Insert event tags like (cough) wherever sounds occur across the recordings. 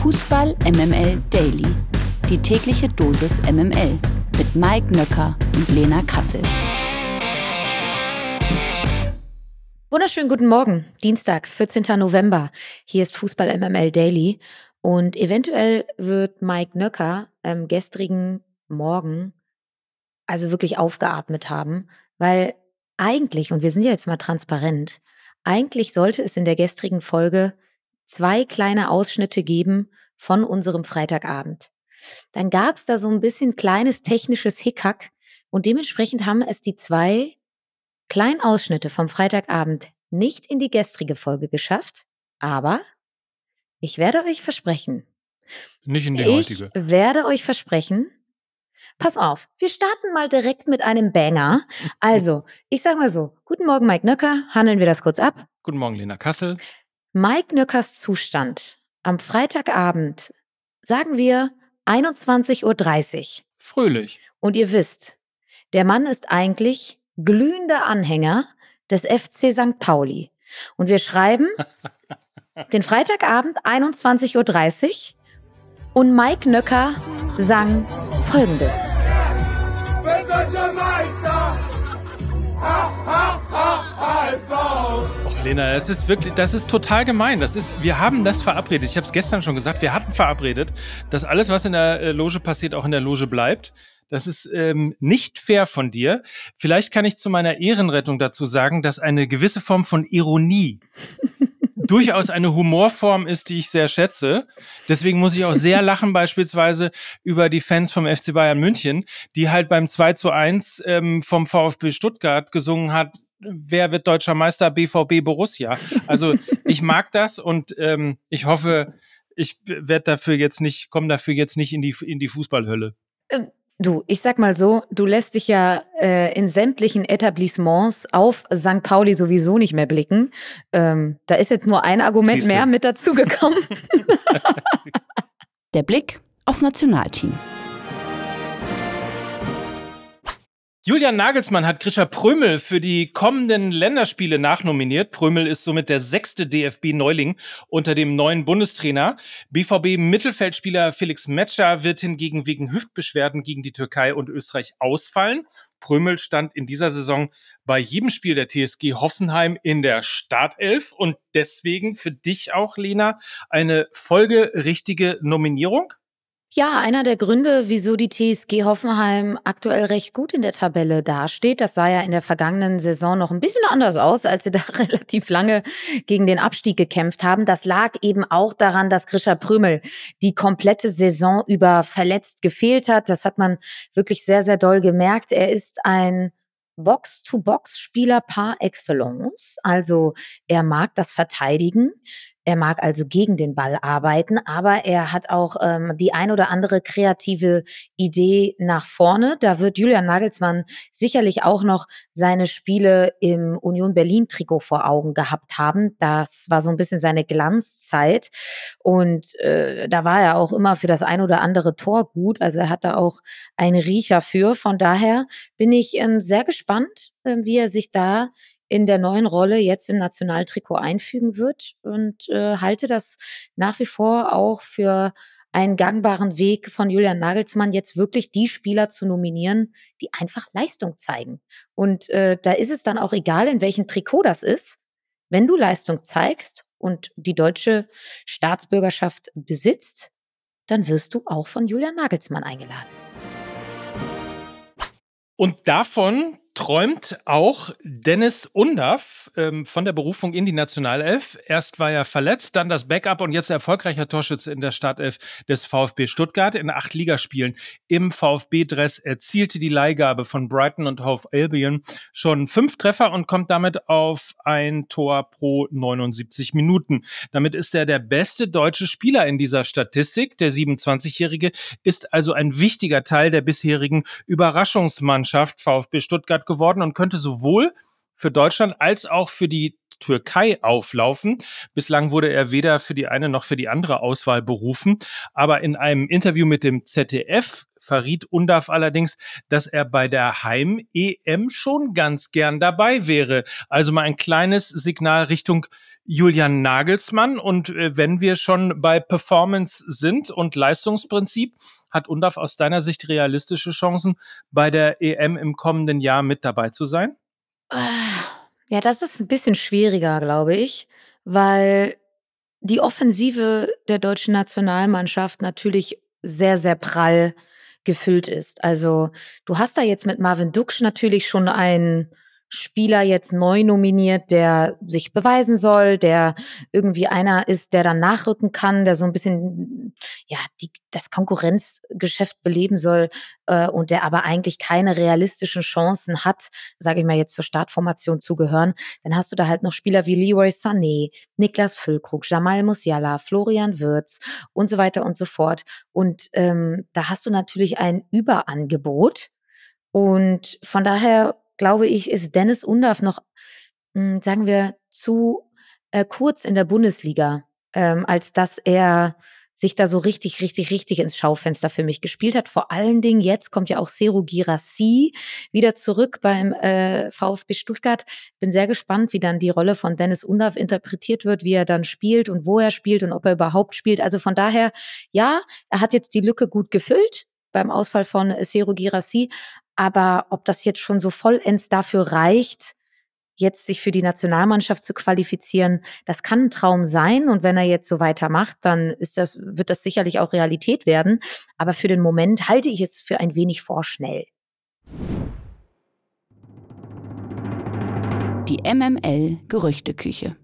Fußball MML Daily. Die tägliche Dosis MML mit Mike Nöcker und Lena Kassel. Wunderschönen guten Morgen, Dienstag, 14. November. Hier ist Fußball MML Daily und eventuell wird Mike Nöcker am gestrigen Morgen also wirklich aufgeatmet haben, weil eigentlich, und wir sind ja jetzt mal transparent, eigentlich sollte es in der gestrigen Folge zwei kleine Ausschnitte geben von unserem Freitagabend. Dann gab es da so ein bisschen kleines technisches Hickhack und dementsprechend haben es die zwei kleinen Ausschnitte vom Freitagabend nicht in die gestrige Folge geschafft, aber ich werde euch versprechen. Nicht in die ich heutige. werde euch versprechen. Pass auf, wir starten mal direkt mit einem Banger. Also, ich sag mal so, guten Morgen Mike Nöcker, handeln wir das kurz ab. Guten Morgen, Lena Kassel. Mike Nöckers Zustand am Freitagabend, sagen wir 21.30 Uhr. Fröhlich. Und ihr wisst, der Mann ist eigentlich glühender Anhänger des FC St. Pauli. Und wir schreiben den Freitagabend 21.30 Uhr und Mike Nöcker sang folgendes. Bin deutscher Meister! Ha, ha, ha, HSV! Lena, das ist wirklich, das ist total gemein. Das ist, wir haben das verabredet. Ich habe es gestern schon gesagt. Wir hatten verabredet, dass alles, was in der äh, Loge passiert, auch in der Loge bleibt. Das ist ähm, nicht fair von dir. Vielleicht kann ich zu meiner Ehrenrettung dazu sagen, dass eine gewisse Form von Ironie (laughs) durchaus eine Humorform ist, die ich sehr schätze. Deswegen muss ich auch sehr (laughs) lachen beispielsweise über die Fans vom FC Bayern München, die halt beim 2 zu 1 ähm, vom VfB Stuttgart gesungen hat, wer wird deutscher Meister BVB Borussia. Also ich mag das und ähm, ich hoffe, ich werde dafür jetzt nicht, komme dafür jetzt nicht in die, in die Fußballhölle. Du, ich sag mal so, du lässt dich ja äh, in sämtlichen Etablissements auf St. Pauli sowieso nicht mehr blicken. Ähm, da ist jetzt nur ein Argument mehr mit dazugekommen. (laughs) (laughs) Der Blick aufs Nationalteam. Julian Nagelsmann hat Grisha Prömel für die kommenden Länderspiele nachnominiert. Prömel ist somit der sechste DFB-Neuling unter dem neuen Bundestrainer. BVB-Mittelfeldspieler Felix Metscher wird hingegen wegen Hüftbeschwerden gegen die Türkei und Österreich ausfallen. Prömel stand in dieser Saison bei jedem Spiel der TSG Hoffenheim in der Startelf und deswegen für dich auch, Lena, eine folgerichtige Nominierung. Ja, einer der Gründe, wieso die TSG Hoffenheim aktuell recht gut in der Tabelle dasteht, das sah ja in der vergangenen Saison noch ein bisschen anders aus, als sie (laughs) da relativ lange gegen den Abstieg gekämpft haben. Das lag eben auch daran, dass Grisha Prümel die komplette Saison über verletzt gefehlt hat. Das hat man wirklich sehr, sehr doll gemerkt. Er ist ein Box-to-Box-Spieler par excellence. Also er mag das Verteidigen. Er mag also gegen den Ball arbeiten, aber er hat auch ähm, die ein oder andere kreative Idee nach vorne. Da wird Julian Nagelsmann sicherlich auch noch seine Spiele im Union Berlin Trikot vor Augen gehabt haben. Das war so ein bisschen seine Glanzzeit und äh, da war er auch immer für das ein oder andere Tor gut. Also er hat da auch einen Riecher für. Von daher bin ich ähm, sehr gespannt, äh, wie er sich da in der neuen Rolle jetzt im Nationaltrikot einfügen wird und äh, halte das nach wie vor auch für einen gangbaren Weg von Julian Nagelsmann, jetzt wirklich die Spieler zu nominieren, die einfach Leistung zeigen. Und äh, da ist es dann auch egal, in welchem Trikot das ist. Wenn du Leistung zeigst und die deutsche Staatsbürgerschaft besitzt, dann wirst du auch von Julian Nagelsmann eingeladen. Und davon träumt auch Dennis Undaff ähm, von der Berufung in die Nationalelf. Erst war er verletzt, dann das Backup und jetzt erfolgreicher Torschütze in der Startelf des VfB Stuttgart. In acht Ligaspielen im VfB-Dress erzielte die Leihgabe von Brighton und Hove Albion schon fünf Treffer und kommt damit auf ein Tor pro 79 Minuten. Damit ist er der beste deutsche Spieler in dieser Statistik. Der 27-Jährige ist also ein wichtiger Teil der bisherigen Überraschungsmannschaft VfB Stuttgart geworden und könnte sowohl für Deutschland als auch für die Türkei auflaufen. Bislang wurde er weder für die eine noch für die andere Auswahl berufen. Aber in einem Interview mit dem ZDF verriet Undav allerdings, dass er bei der Heim-EM schon ganz gern dabei wäre. Also mal ein kleines Signal Richtung Julian Nagelsmann. Und äh, wenn wir schon bei Performance sind und Leistungsprinzip, hat Undav aus deiner Sicht realistische Chancen, bei der EM im kommenden Jahr mit dabei zu sein? Ja, das ist ein bisschen schwieriger, glaube ich, weil die Offensive der deutschen Nationalmannschaft natürlich sehr, sehr prall gefüllt ist. Also, du hast da jetzt mit Marvin Duksch natürlich schon einen Spieler jetzt neu nominiert, der sich beweisen soll, der irgendwie einer ist, der dann nachrücken kann, der so ein bisschen ja die, das Konkurrenzgeschäft beleben soll äh, und der aber eigentlich keine realistischen Chancen hat, sage ich mal jetzt zur Startformation zu gehören, dann hast du da halt noch Spieler wie Leroy Sané, Niklas Füllkrug, Jamal Musiala, Florian Wirz und so weiter und so fort. Und ähm, da hast du natürlich ein Überangebot. Und von daher glaube ich, ist Dennis Undaff noch, hm, sagen wir, zu äh, kurz in der Bundesliga, ähm, als dass er sich da so richtig, richtig, richtig ins Schaufenster für mich gespielt hat. Vor allen Dingen jetzt kommt ja auch Seru Girassi wieder zurück beim äh, VfB Stuttgart. Bin sehr gespannt, wie dann die Rolle von Dennis Undav interpretiert wird, wie er dann spielt und wo er spielt und ob er überhaupt spielt. Also von daher, ja, er hat jetzt die Lücke gut gefüllt beim Ausfall von Seru Girassi. Aber ob das jetzt schon so vollends dafür reicht, jetzt sich für die Nationalmannschaft zu qualifizieren, das kann ein Traum sein. Und wenn er jetzt so weitermacht, dann ist das, wird das sicherlich auch Realität werden. Aber für den Moment halte ich es für ein wenig vorschnell. Die MML Gerüchteküche.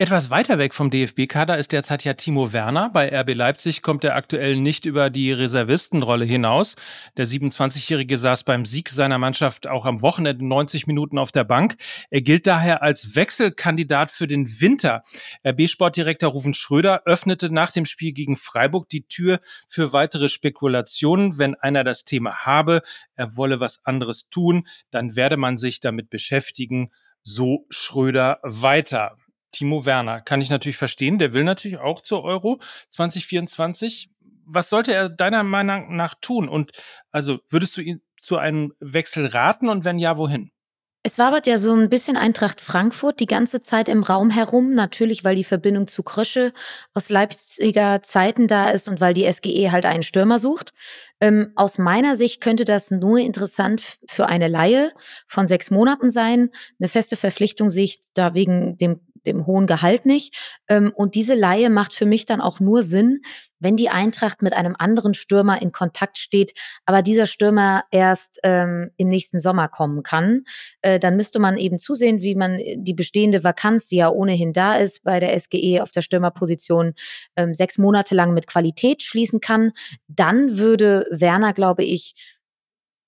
Etwas weiter weg vom DFB-Kader ist derzeit ja Timo Werner. Bei RB Leipzig kommt er aktuell nicht über die Reservistenrolle hinaus. Der 27-Jährige saß beim Sieg seiner Mannschaft auch am Wochenende 90 Minuten auf der Bank. Er gilt daher als Wechselkandidat für den Winter. RB-Sportdirektor Rufen Schröder öffnete nach dem Spiel gegen Freiburg die Tür für weitere Spekulationen. Wenn einer das Thema habe, er wolle was anderes tun, dann werde man sich damit beschäftigen. So Schröder weiter. Timo Werner. Kann ich natürlich verstehen. Der will natürlich auch zur Euro 2024. Was sollte er deiner Meinung nach tun? Und also würdest du ihn zu einem Wechsel raten und wenn ja, wohin? Es wabert ja so ein bisschen Eintracht Frankfurt die ganze Zeit im Raum herum, natürlich, weil die Verbindung zu Krösche aus Leipziger Zeiten da ist und weil die SGE halt einen Stürmer sucht. Ähm, aus meiner Sicht könnte das nur interessant für eine Laie von sechs Monaten sein. Eine feste Verpflichtung sehe ich da wegen dem dem hohen Gehalt nicht. Ähm, und diese Laie macht für mich dann auch nur Sinn, wenn die Eintracht mit einem anderen Stürmer in Kontakt steht, aber dieser Stürmer erst ähm, im nächsten Sommer kommen kann, äh, dann müsste man eben zusehen, wie man die bestehende Vakanz, die ja ohnehin da ist bei der SGE auf der Stürmerposition, ähm, sechs Monate lang mit Qualität schließen kann. Dann würde Werner, glaube ich,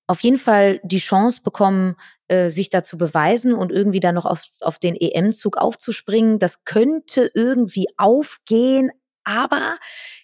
auf jeden Fall die Chance bekommen, äh, sich da zu beweisen und irgendwie dann noch auf, auf den EM-Zug aufzuspringen. Das könnte irgendwie aufgehen, aber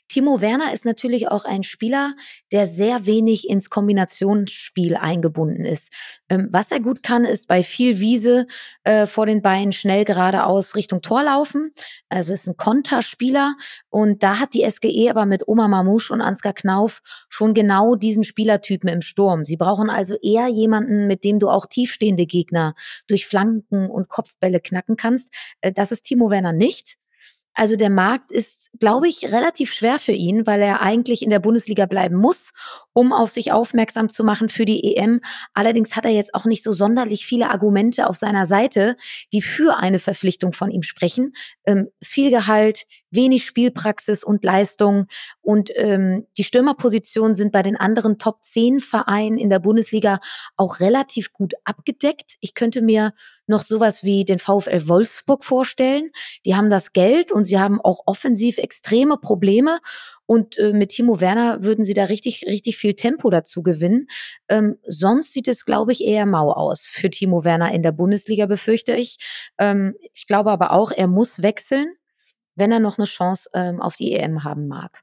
Timo Werner ist natürlich auch ein Spieler, der sehr wenig ins Kombinationsspiel eingebunden ist. Ähm, was er gut kann, ist bei viel Wiese äh, vor den Beinen schnell geradeaus Richtung Tor laufen. Also ist ein Konterspieler und da hat die SGE aber mit Oma Mamouche und Ansgar Knauf schon genau diesen Spielertypen im Sturm. Sie brauchen also eher jemanden, mit dem du auch tiefstehende Gegner durch Flanken und Kopfbälle knacken kannst. Äh, das ist Timo Werner nicht. Also der Markt ist, glaube ich, relativ schwer für ihn, weil er eigentlich in der Bundesliga bleiben muss, um auf sich aufmerksam zu machen für die EM. Allerdings hat er jetzt auch nicht so sonderlich viele Argumente auf seiner Seite, die für eine Verpflichtung von ihm sprechen. Ähm, viel Gehalt, wenig Spielpraxis und Leistung. Und ähm, die Stürmerpositionen sind bei den anderen Top 10 Vereinen in der Bundesliga auch relativ gut abgedeckt. Ich könnte mir noch sowas wie den VfL Wolfsburg vorstellen. Die haben das Geld und sie haben auch offensiv extreme Probleme. Und äh, mit Timo Werner würden sie da richtig, richtig viel Tempo dazu gewinnen. Ähm, sonst sieht es, glaube ich, eher mau aus für Timo Werner in der Bundesliga, befürchte ich. Ähm, ich glaube aber auch, er muss wechseln wenn er noch eine Chance ähm, auf die EM haben mag.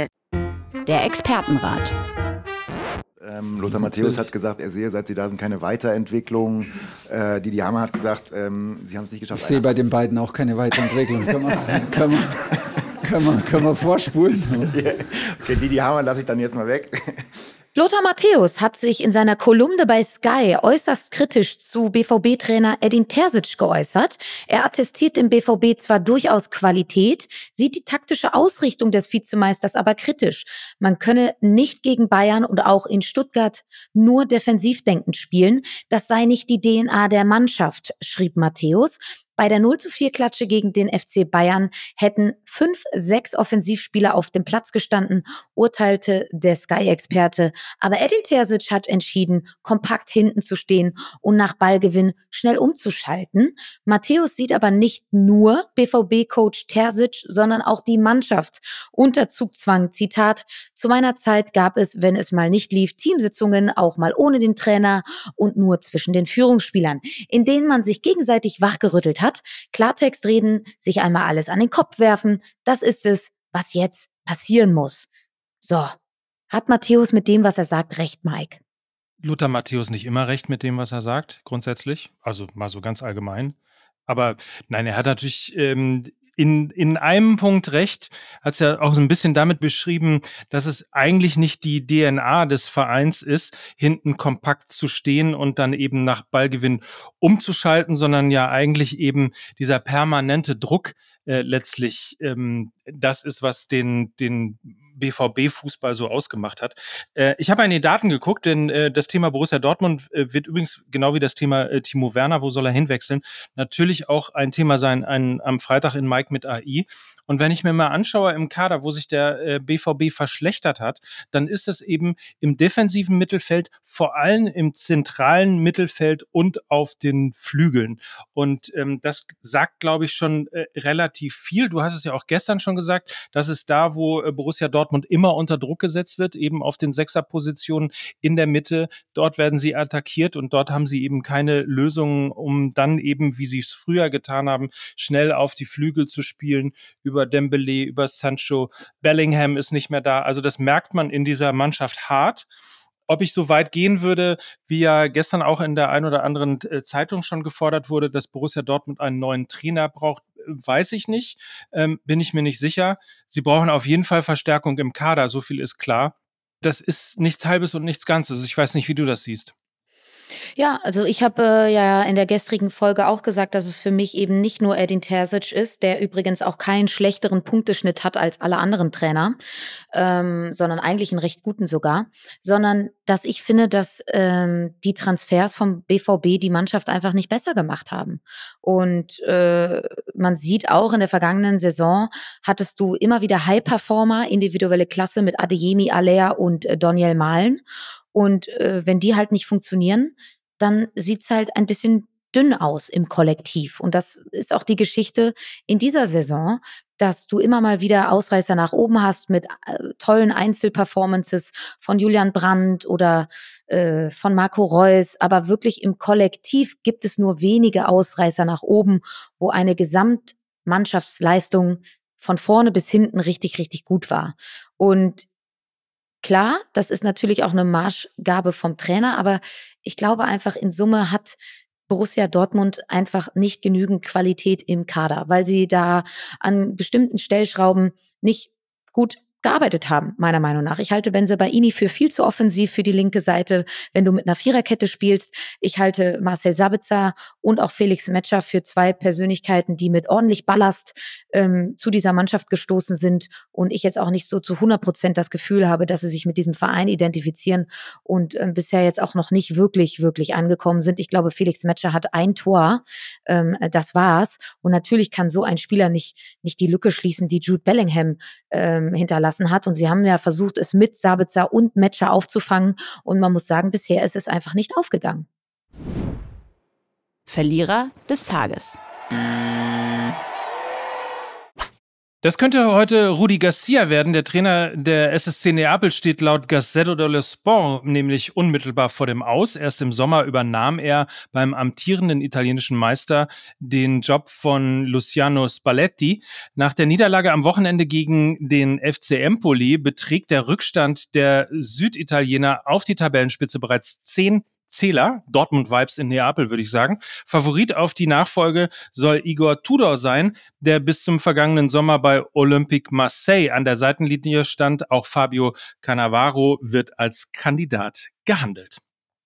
Der Expertenrat. Ähm, Lothar Matthäus hat gesagt, er sehe, seit sie da sind, keine Weiterentwicklung. Äh, Didi Hammer hat gesagt, ähm, sie haben es nicht geschafft. Ich sehe bei den beiden auch keine Weiterentwicklung. können, wir, können, wir, können, wir, können wir vorspulen? (laughs) okay, Didi Hammer lasse ich dann jetzt mal weg. Lothar Matthäus hat sich in seiner Kolumne bei Sky äußerst kritisch zu BVB-Trainer Edin Terzic geäußert. Er attestiert dem BVB zwar durchaus Qualität, sieht die taktische Ausrichtung des Vizemeisters aber kritisch. Man könne nicht gegen Bayern und auch in Stuttgart nur defensivdenkend spielen. Das sei nicht die DNA der Mannschaft, schrieb Matthäus. Bei der 0 zu 4 Klatsche gegen den FC Bayern hätten fünf, sechs Offensivspieler auf dem Platz gestanden, urteilte der Sky-Experte. Aber Edin Terzic hat entschieden, kompakt hinten zu stehen und nach Ballgewinn schnell umzuschalten. Matthäus sieht aber nicht nur BVB-Coach Terzic, sondern auch die Mannschaft unter Zugzwang. Zitat, zu meiner Zeit gab es, wenn es mal nicht lief, Teamsitzungen, auch mal ohne den Trainer und nur zwischen den Führungsspielern, in denen man sich gegenseitig wachgerüttelt hat hat. Klartext reden, sich einmal alles an den Kopf werfen, das ist es, was jetzt passieren muss. So, hat Matthäus mit dem, was er sagt, recht, Mike? Luther Matthäus nicht immer recht mit dem, was er sagt, grundsätzlich. Also mal so ganz allgemein. Aber nein, er hat natürlich ähm, in, in einem Punkt recht, hat es ja auch so ein bisschen damit beschrieben, dass es eigentlich nicht die DNA des Vereins ist, hinten kompakt zu stehen und dann eben nach Ballgewinn umzuschalten, sondern ja eigentlich eben dieser permanente Druck äh, letztlich ähm, das ist, was den, den BVB-Fußball so ausgemacht hat. Äh, ich habe eine Daten geguckt, denn äh, das Thema Borussia Dortmund äh, wird übrigens genau wie das Thema äh, Timo Werner, wo soll er hinwechseln, natürlich auch ein Thema sein ein, am Freitag in Mike mit AI. Und wenn ich mir mal anschaue im Kader, wo sich der äh, BVB verschlechtert hat, dann ist es eben im defensiven Mittelfeld, vor allem im zentralen Mittelfeld und auf den Flügeln. Und ähm, das sagt, glaube ich, schon äh, relativ viel. Du hast es ja auch gestern schon gesagt, das ist da, wo äh, Borussia Dortmund immer unter Druck gesetzt wird, eben auf den Sechserpositionen in der Mitte. Dort werden sie attackiert und dort haben sie eben keine Lösungen, um dann eben, wie sie es früher getan haben, schnell auf die Flügel zu spielen, über Dembele, über Sancho. Bellingham ist nicht mehr da. Also das merkt man in dieser Mannschaft hart. Ob ich so weit gehen würde, wie ja gestern auch in der ein oder anderen äh, Zeitung schon gefordert wurde, dass Borussia Dortmund einen neuen Trainer braucht, weiß ich nicht, ähm, bin ich mir nicht sicher. Sie brauchen auf jeden Fall Verstärkung im Kader, so viel ist klar. Das ist nichts Halbes und nichts Ganzes. Ich weiß nicht, wie du das siehst. Ja, also ich habe äh, ja in der gestrigen Folge auch gesagt, dass es für mich eben nicht nur Edin Terzic ist, der übrigens auch keinen schlechteren Punkteschnitt hat als alle anderen Trainer, ähm, sondern eigentlich einen recht guten sogar, sondern dass ich finde, dass ähm, die Transfers vom BVB die Mannschaft einfach nicht besser gemacht haben. Und äh, man sieht auch in der vergangenen Saison hattest du immer wieder High-Performer, individuelle Klasse mit Adeyemi Alea und äh, Daniel Mahlen. Und äh, wenn die halt nicht funktionieren, dann sieht's halt ein bisschen dünn aus im Kollektiv. Und das ist auch die Geschichte in dieser Saison, dass du immer mal wieder Ausreißer nach oben hast mit äh, tollen Einzelperformances von Julian Brandt oder äh, von Marco Reus. Aber wirklich im Kollektiv gibt es nur wenige Ausreißer nach oben, wo eine Gesamtmannschaftsleistung von vorne bis hinten richtig, richtig gut war. Und Klar, das ist natürlich auch eine Marschgabe vom Trainer, aber ich glaube einfach in Summe hat Borussia Dortmund einfach nicht genügend Qualität im Kader, weil sie da an bestimmten Stellschrauben nicht gut gearbeitet haben, meiner Meinung nach. Ich halte Benze Baini für viel zu offensiv für die linke Seite, wenn du mit einer Viererkette spielst. Ich halte Marcel Sabitzer und auch Felix Metscher für zwei Persönlichkeiten, die mit ordentlich Ballast ähm, zu dieser Mannschaft gestoßen sind und ich jetzt auch nicht so zu 100 Prozent das Gefühl habe, dass sie sich mit diesem Verein identifizieren und ähm, bisher jetzt auch noch nicht wirklich, wirklich angekommen sind. Ich glaube, Felix Metscher hat ein Tor, ähm, das war's. Und natürlich kann so ein Spieler nicht, nicht die Lücke schließen, die Jude Bellingham ähm, hinterlassen gelassen hat. Und sie haben ja versucht, es mit Sabitzer und Metscher aufzufangen. Und man muss sagen, bisher ist es einfach nicht aufgegangen. Verlierer des Tages. Das könnte heute Rudi Garcia werden. Der Trainer der SSC Neapel steht laut Gazzetto dello Sport nämlich unmittelbar vor dem Aus. Erst im Sommer übernahm er beim amtierenden italienischen Meister den Job von Luciano Spalletti. Nach der Niederlage am Wochenende gegen den FC Empoli beträgt der Rückstand der Süditaliener auf die Tabellenspitze bereits zehn Zähler, Dortmund-Vibes in Neapel, würde ich sagen. Favorit auf die Nachfolge soll Igor Tudor sein, der bis zum vergangenen Sommer bei Olympique Marseille an der Seitenlinie stand. Auch Fabio Cannavaro wird als Kandidat gehandelt.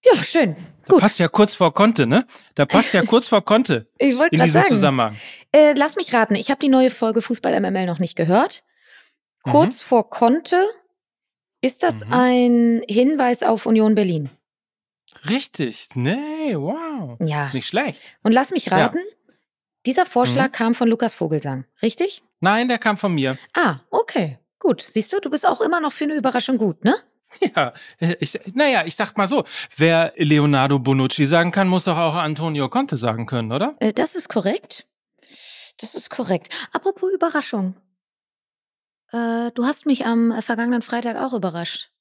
Ja, schön. Da Gut. passt ja kurz vor Conte, ne? Da passt ja kurz vor Conte (laughs) Ich wollte in gerade diesem sagen. Zusammenhang. Äh, lass mich raten, ich habe die neue Folge Fußball MML noch nicht gehört. Kurz vor Conte, ist das Mhm. ein Hinweis auf Union Berlin? Richtig. Nee, wow. Ja. Nicht schlecht. Und lass mich Ja. raten, dieser Vorschlag Mhm. kam von Lukas Vogelsang, richtig? Nein, der kam von mir. Ah, okay. Gut. Siehst du, du bist auch immer noch für eine Überraschung gut, ne? (laughs) Ja, ich, naja, ich sag mal so, wer Leonardo Bonucci sagen kann, muss doch auch Antonio Conte sagen können, oder? Äh, das ist korrekt. Das ist korrekt. Apropos Überraschung. Äh, du hast mich am äh, vergangenen Freitag auch überrascht.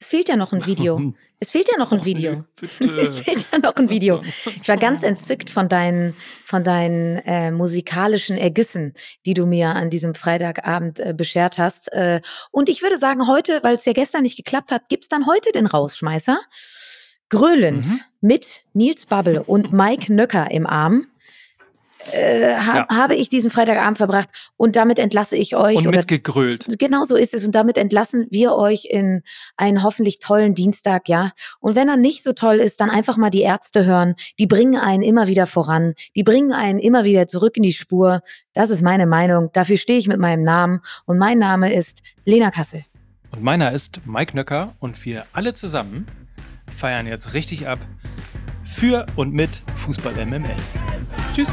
Es fehlt ja noch ein Video. Es fehlt ja noch ein Video. nee. Es fehlt ja noch ein Video. Ich war ganz entzückt von deinen, von deinen äh, musikalischen Ergüssen, die du mir an diesem Freitagabend äh, beschert hast. Äh, und ich würde sagen, heute, weil es ja gestern nicht geklappt hat, gibt's dann heute den Rausschmeißer. Gröhlend Mhm. mit Nils Babbel und Mike Nöcker im Arm. Äh, ha Ja. Habe ich diesen Freitagabend verbracht und damit entlasse ich euch. Und mitgegrölt. Genau so ist es. Und damit entlassen wir euch in einen hoffentlich tollen Dienstag, ja. Und wenn er nicht so toll ist, dann einfach mal die Ärzte hören. Die bringen einen immer wieder voran. Die bringen einen immer wieder zurück in die Spur. Das ist meine Meinung. Dafür stehe ich mit meinem Namen. Und mein Name ist Lena Kassel. Und meiner ist Mike Nöcker und wir alle zusammen feiern jetzt richtig ab für und mit Fußball MML. Tschüss.